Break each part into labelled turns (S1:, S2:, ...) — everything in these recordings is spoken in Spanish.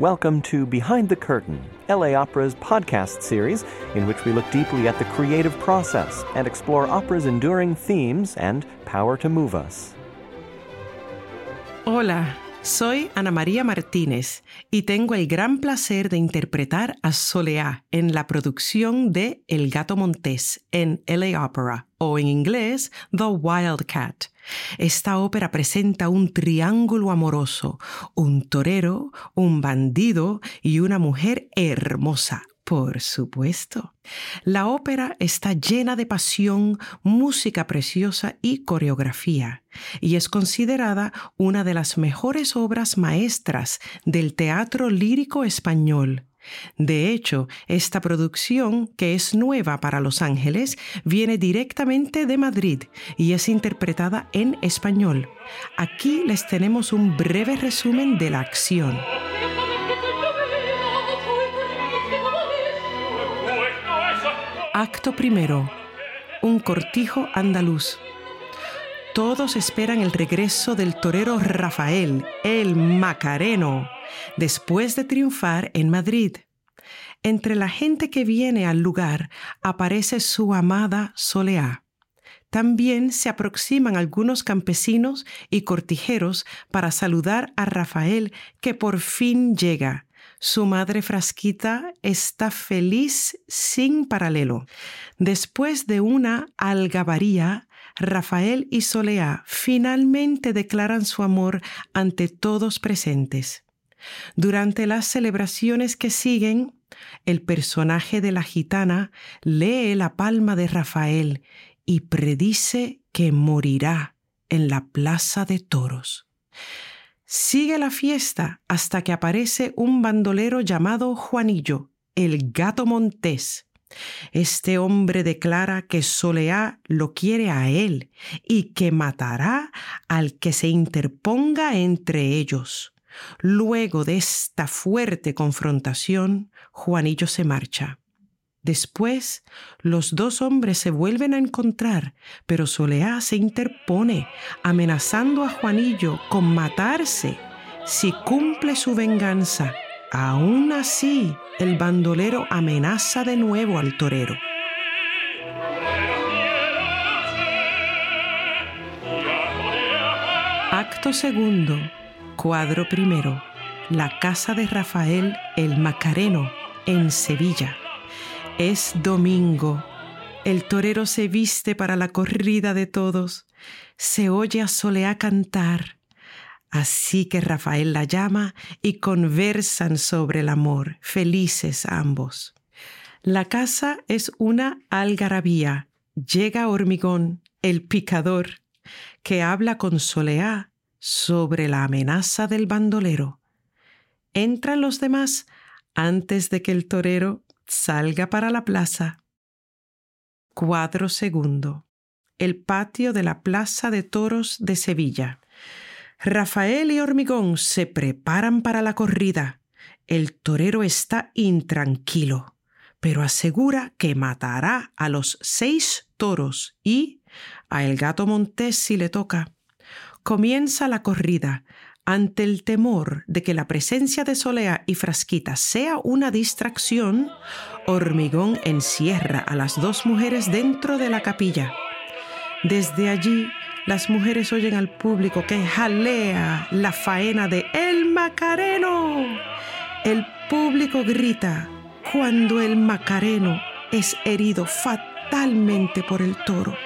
S1: Welcome to Behind the Curtain, LA Opera's podcast series in which we look deeply at the creative process and explore opera's enduring themes and power to move us.
S2: Hola, soy Ana María Martínez y tengo el gran placer de interpretar a Soleá en la producción de El Gato Montés en LA Opera o en inglés The Wildcat. Esta ópera presenta un triángulo amoroso, un torero, un bandido y una mujer hermosa. Por supuesto. La ópera está llena de pasión, música preciosa y coreografía, y es considerada una de las mejores obras maestras del teatro lírico español. De hecho, esta producción, que es nueva para Los Ángeles, viene directamente de Madrid y es interpretada en español. Aquí les tenemos un breve resumen de la acción. Acto primero. Un cortijo andaluz. Todos esperan el regreso del torero Rafael, el Macareno, después de triunfar en Madrid. Entre la gente que viene al lugar aparece su amada Soleá. También se aproximan algunos campesinos y cortijeros para saludar a Rafael que por fin llega su madre Frasquita está feliz sin paralelo. Después de una algabaría, Rafael y Soleá finalmente declaran su amor ante todos presentes. Durante las celebraciones que siguen, el personaje de la gitana lee la palma de Rafael y predice que morirá en la plaza de toros. Sigue la fiesta hasta que aparece un bandolero llamado Juanillo, el gato montés. Este hombre declara que Soleá lo quiere a él y que matará al que se interponga entre ellos. Luego de esta fuerte confrontación, Juanillo se marcha. Después, los dos hombres se vuelven a encontrar, pero Soleá se interpone, amenazando a Juanillo con matarse si cumple su venganza. Aún así, el bandolero amenaza de nuevo al torero. Acto segundo, cuadro primero, la casa de Rafael el Macareno en Sevilla. Es domingo. El torero se viste para la corrida de todos. Se oye a Soleá cantar. Así que Rafael la llama y conversan sobre el amor, felices ambos. La casa es una algarabía. Llega Hormigón, el picador, que habla con Soleá sobre la amenaza del bandolero. Entran los demás antes de que el torero salga para la plaza. Cuadro segundo. El patio de la Plaza de Toros de Sevilla. Rafael y Hormigón se preparan para la corrida. El torero está intranquilo, pero asegura que matará a los seis toros y a el gato montés si le toca. Comienza la corrida. Ante el temor de que la presencia de Solea y Frasquita sea una distracción, Hormigón encierra a las dos mujeres dentro de la capilla. Desde allí, las mujeres oyen al público que jalea la faena de El Macareno. El público grita cuando el Macareno es herido fatalmente por el toro.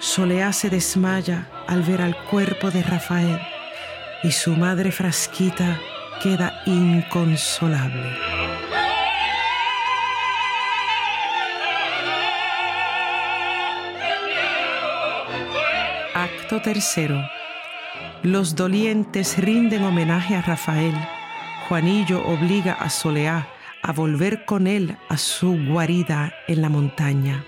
S2: Solea se desmaya al ver al cuerpo de Rafael y su madre Frasquita queda inconsolable. Acto tercero. Los dolientes rinden homenaje a Rafael. Juanillo obliga a Soleá a volver con él a su guarida en la montaña.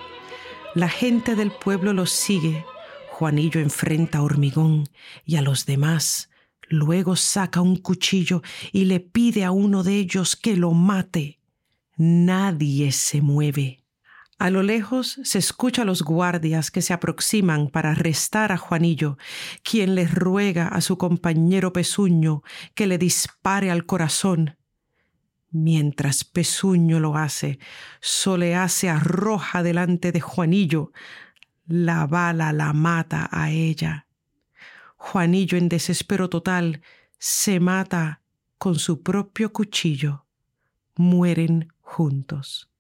S2: La gente del pueblo los sigue. Juanillo enfrenta a Hormigón y a los demás Luego saca un cuchillo y le pide a uno de ellos que lo mate. Nadie se mueve. A lo lejos se escucha a los guardias que se aproximan para arrestar a Juanillo, quien le ruega a su compañero Pezuño que le dispare al corazón. Mientras Pezuño lo hace, Soleá se arroja delante de Juanillo. La bala la mata a ella. Juanillo, en desespero total, se mata con su propio cuchillo. Mueren juntos.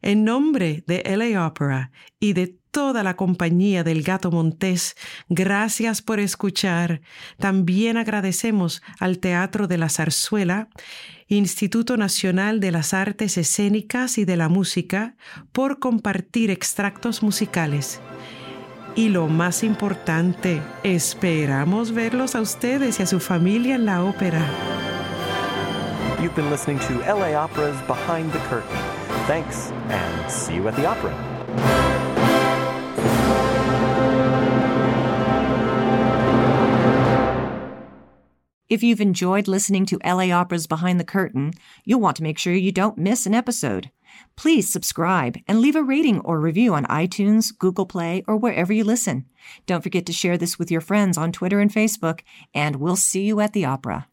S2: En nombre de LA Opera y de toda la compañía del Gato Montés, gracias por escuchar. También agradecemos al Teatro de la Zarzuela, Instituto Nacional de las Artes Escénicas y de la Música, por compartir extractos musicales. Y lo más importante, esperamos verlos a ustedes y a su familia en la ópera.
S1: You've been listening to LA Opera's Behind the Curtain. Thanks, and see you at the opera.
S3: If you've enjoyed listening to LA Opera's Behind the Curtain, you'll want to make sure you don't miss an episode. Please subscribe and leave a rating or review on iTunes, Google Play, or wherever you listen. Don't forget to share this with your friends on Twitter and Facebook, and we'll see you at the opera.